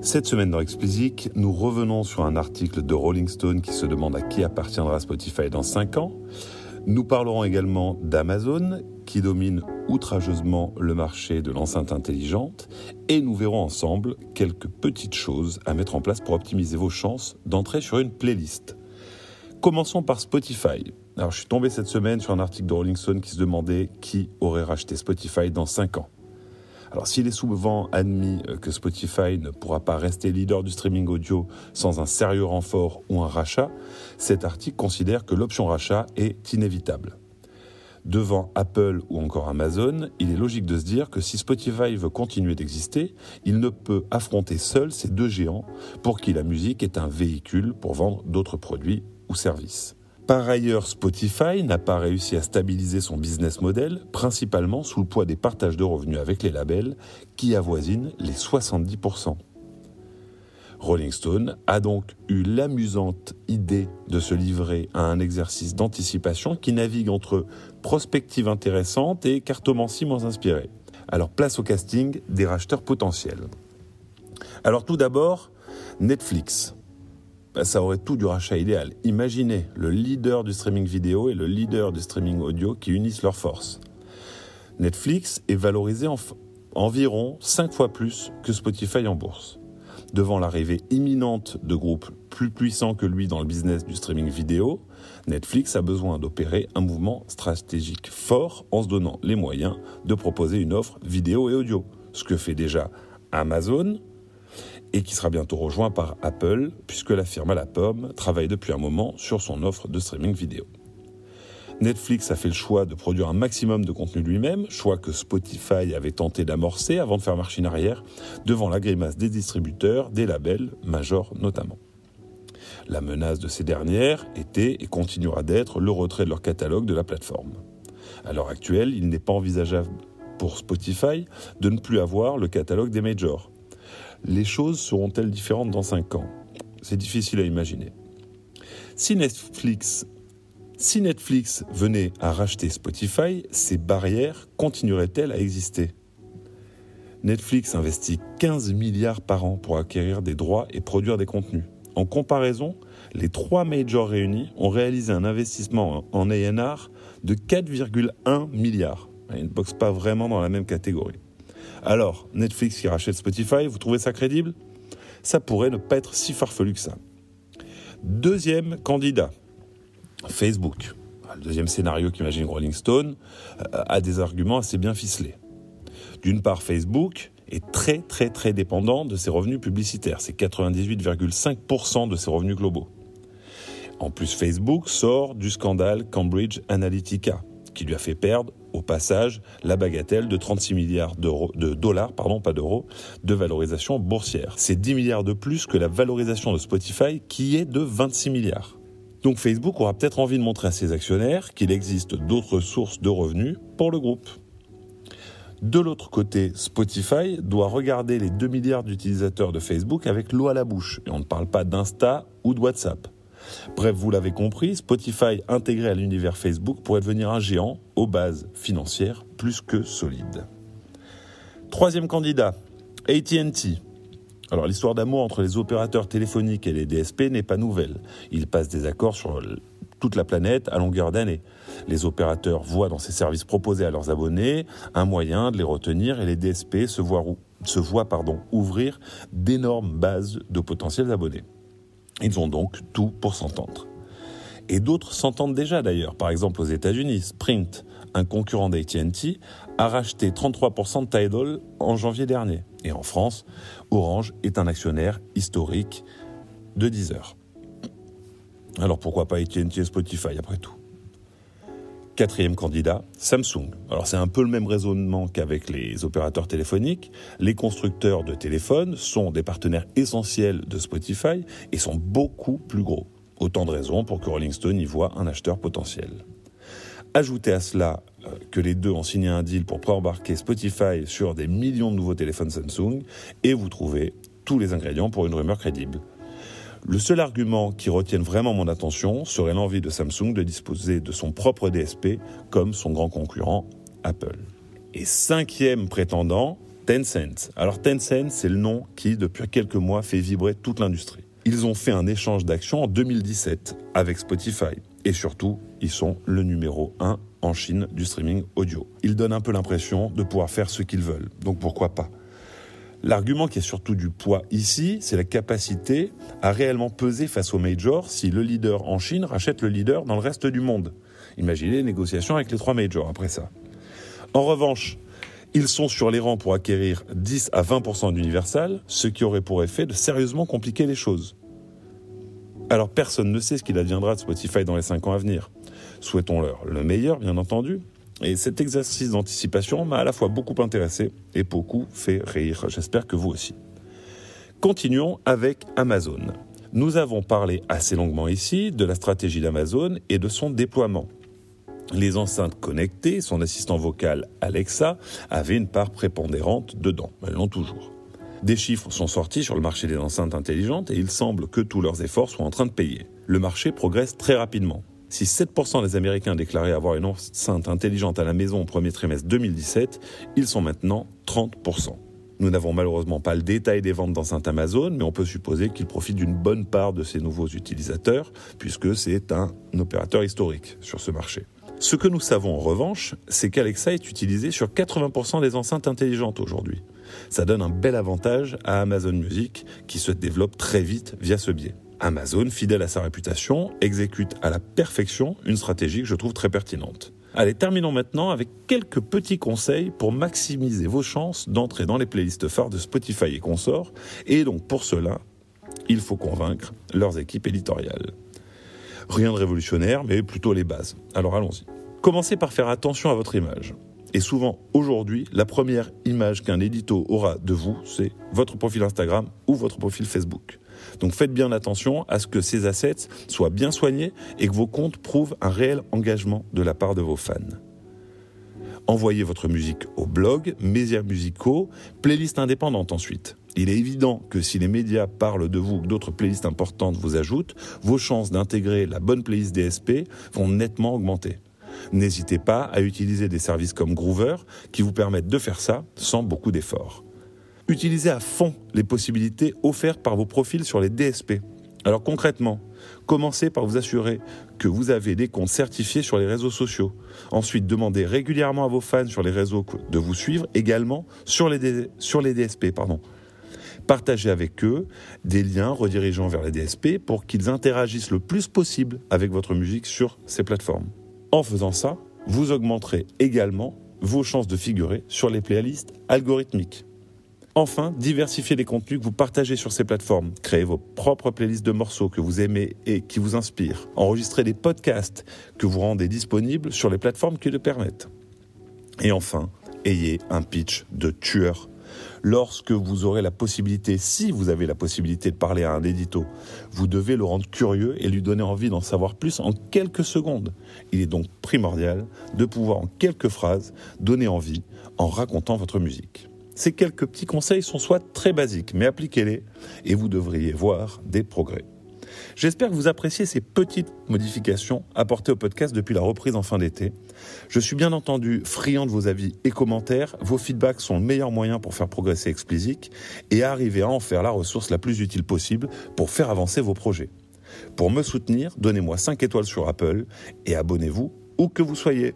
Cette semaine dans Explicit, nous revenons sur un article de Rolling Stone qui se demande à qui appartiendra Spotify dans 5 ans. Nous parlerons également d'Amazon qui domine outrageusement le marché de l'enceinte intelligente et nous verrons ensemble quelques petites choses à mettre en place pour optimiser vos chances d'entrer sur une playlist. Commençons par Spotify. Alors je suis tombé cette semaine sur un article de Rolling Stone qui se demandait qui aurait racheté Spotify dans 5 ans. Alors s'il est souvent admis euh, que Spotify ne pourra pas rester leader du streaming audio sans un sérieux renfort ou un rachat, cet article considère que l'option rachat est inévitable. Devant Apple ou encore Amazon, il est logique de se dire que si Spotify veut continuer d'exister, il ne peut affronter seul ces deux géants pour qui la musique est un véhicule pour vendre d'autres produits ou services. Par ailleurs, Spotify n'a pas réussi à stabiliser son business model, principalement sous le poids des partages de revenus avec les labels, qui avoisinent les 70%. Rolling Stone a donc eu l'amusante idée de se livrer à un exercice d'anticipation qui navigue entre prospective intéressante et cartomancie moins inspirée. Alors place au casting des racheteurs potentiels. Alors tout d'abord, Netflix. Bah, ça aurait tout du rachat idéal. Imaginez le leader du streaming vidéo et le leader du streaming audio qui unissent leurs forces. Netflix est valorisé en environ 5 fois plus que Spotify en bourse. Devant l'arrivée imminente de groupes plus puissants que lui dans le business du streaming vidéo, Netflix a besoin d'opérer un mouvement stratégique fort en se donnant les moyens de proposer une offre vidéo et audio, ce que fait déjà Amazon, et qui sera bientôt rejoint par Apple, puisque la firme à la pomme travaille depuis un moment sur son offre de streaming vidéo. Netflix a fait le choix de produire un maximum de contenu lui-même, choix que Spotify avait tenté d'amorcer avant de faire machine arrière, devant la grimace des distributeurs, des labels, Major notamment. La menace de ces dernières était et continuera d'être le retrait de leur catalogue de la plateforme. À l'heure actuelle, il n'est pas envisageable pour Spotify de ne plus avoir le catalogue des majors, les choses seront-elles différentes dans 5 ans? C'est difficile à imaginer. Si Netflix, venait à racheter Spotify, ces barrières continueraient-elles à exister? Netflix investit 15 milliards par an pour acquérir des droits et produire des contenus. En comparaison, les trois majors réunis ont réalisé un investissement en ANR de 4,1 milliards. Ils ne boxent pas vraiment dans la même catégorie. Alors, Netflix qui rachète Spotify, vous trouvez ça crédible? Ça pourrait ne pas être si farfelu que ça. Deuxième candidat, Facebook. Le deuxième scénario qu'imagine Rolling Stone euh, a des arguments assez bien ficelés. D'une part, Facebook est très très très dépendant de ses revenus publicitaires. C'est 98,5% de ses revenus globaux. En plus, Facebook sort du scandale Cambridge Analytica, qui lui a fait perdre au passage la bagatelle de 36 milliards de dollars, pardon, pas d'euros, de valorisation boursière. C'est 10 milliards de plus que la valorisation de Spotify qui est de 26 milliards. Donc Facebook aura peut-être envie de montrer à ses actionnaires qu'il existe d'autres sources de revenus pour le groupe. De l'autre côté, Spotify doit regarder les 2 milliards d'utilisateurs de Facebook avec l'eau à la bouche. Et on ne parle pas d'Insta ou de WhatsApp. Bref, vous l'avez compris, Spotify intégré à l'univers Facebook pourrait devenir un géant aux bases financières plus que solides. Troisième candidat, ATT. Alors l'histoire d'amour entre les opérateurs téléphoniques et les DSP n'est pas nouvelle. Ils passent des accords sur toute la planète à longueur d'année. Les opérateurs voient dans ces services proposés à leurs abonnés un moyen de les retenir et les DSP se voient, ouvrir d'énormes bases de potentiels abonnés. Ils ont donc tout pour s'entendre. Et d'autres s'entendent déjà d'ailleurs. Par exemple aux États-Unis, Sprint, un concurrent d'AT&T, a racheté 33% de Tidal en janvier dernier. Et en France, Orange est un actionnaire historique de Deezer. Alors pourquoi pas AT&T et Spotify après tout? Quatrième candidat, Samsung. Alors c'est un peu le même raisonnement qu'avec les opérateurs téléphoniques. Les constructeurs de téléphones sont des partenaires essentiels de Spotify et sont beaucoup plus gros. Autant de raisons pour que Rolling Stone y voit un acheteur potentiel. Ajoutez à cela euh, que les deux ont signé un deal pour pré-embarquer Spotify sur des millions de nouveaux téléphones Samsung et vous trouvez tous les ingrédients pour une rumeur crédible. Le seul argument qui retienne vraiment mon attention serait l'envie de Samsung de disposer de son propre DSP comme son grand concurrent Apple. Et cinquième prétendant, Tencent. Alors Tencent, c'est le nom qui, depuis quelques mois, fait vibrer toute l'industrie. Ils ont fait un échange d'actions en 2017 avec Spotify. Et surtout, ils sont le numéro 1 en Chine du streaming audio. Ils donnent un peu l'impression de pouvoir faire ce qu'ils veulent. Donc pourquoi pas? L'argument qui est surtout du poids ici, c'est la capacité à réellement peser face aux majors si le leader en Chine rachète le leader dans le reste du monde. Imaginez les négociations avec les trois majors après ça. En revanche, ils sont sur les rangs pour acquérir 10 à 20% d'Universal, ce qui aurait pour effet de sérieusement compliquer les choses. Alors personne ne sait ce qu'il adviendra de Spotify dans les 5 ans à venir. Souhaitons-leur le meilleur, bien entendu, et cet exercice d'anticipation m'a à la fois beaucoup intéressé et beaucoup fait rire. J'espère que vous aussi. Continuons avec Amazon. Nous avons parlé assez longuement ici de la stratégie d'Amazon et de son déploiement. Les enceintes connectées, son assistant vocal Alexa, avaient une part prépondérante dedans. Elles l'ont toujours. Des chiffres sont sortis sur le marché des enceintes intelligentes et il semble que tous leurs efforts soient en train de payer. Le marché progresse très rapidement. Si 7% des Américains déclaraient avoir une enceinte intelligente à la maison au premier trimestre 2017, ils sont maintenant 30%. Nous n'avons malheureusement pas le détail des ventes d'enceintes Amazon, mais on peut supposer qu'ils profitent d'une bonne part de ces nouveaux utilisateurs, puisque c'est un opérateur historique sur ce marché. Ce que nous savons en revanche, c'est qu'Alexa est utilisé sur 80% des enceintes intelligentes aujourd'hui. Ça donne un bel avantage à Amazon Music, qui se développe très vite via ce biais. Amazon, fidèle à sa réputation, exécute à la perfection une stratégie que je trouve très pertinente. Allez, terminons maintenant avec quelques petits conseils pour maximiser vos chances d'entrer dans les playlists phares de Spotify et consorts. Et donc pour cela, il faut convaincre leurs équipes éditoriales. Rien de révolutionnaire, mais plutôt les bases. Alors allons-y. Commencez par faire attention à votre image. Et souvent, aujourd'hui, la première image qu'un édito aura de vous, c'est votre profil Instagram ou votre profil Facebook. Donc faites bien attention à ce que ces assets soient bien soignés et que vos comptes prouvent un réel engagement de la part de vos fans. Envoyez votre musique au blog, médias musicaux, playlists indépendantes ensuite. Il est évident que si les médias parlent de vous ou d'autres playlists importantes vous ajoutent, vos chances d'intégrer la bonne playlist DSP vont nettement augmenter. N'hésitez pas à utiliser des services comme Groover qui vous permettent de faire ça sans beaucoup d'efforts. Utilisez à fond les possibilités offertes par vos profils sur les DSP. Alors concrètement, commencez par vous assurer que vous avez des comptes certifiés sur les réseaux sociaux. Ensuite, demandez régulièrement à vos fans sur les réseaux de vous suivre également sur les, DSP. Partagez avec eux des liens redirigeant vers les DSP pour qu'ils interagissent le plus possible avec votre musique sur ces plateformes. En faisant ça, vous augmenterez également vos chances de figurer sur les playlists algorithmiques. Enfin, diversifiez les contenus que vous partagez sur ces plateformes. Créez vos propres playlists de morceaux que vous aimez et qui vous inspirent. Enregistrez des podcasts que vous rendez disponibles sur les plateformes qui le permettent. Et enfin, ayez un pitch de tueur. Lorsque vous aurez la possibilité, si vous avez la possibilité de parler à un édito, vous devez le rendre curieux et lui donner envie d'en savoir plus en quelques secondes. Il est donc primordial de pouvoir en quelques phrases donner envie en racontant votre musique. Ces quelques petits conseils sont soit très basiques, mais appliquez-les et vous devriez voir des progrès. J'espère que vous appréciez ces petites modifications apportées au podcast depuis la reprise en fin d'été. Je suis bien entendu friand de vos avis et commentaires. Vos feedbacks sont le meilleur moyen pour faire progresser Explicit et arriver à en faire la ressource la plus utile possible pour faire avancer vos projets. Pour me soutenir, donnez-moi 5 étoiles sur Apple et abonnez-vous où que vous soyez.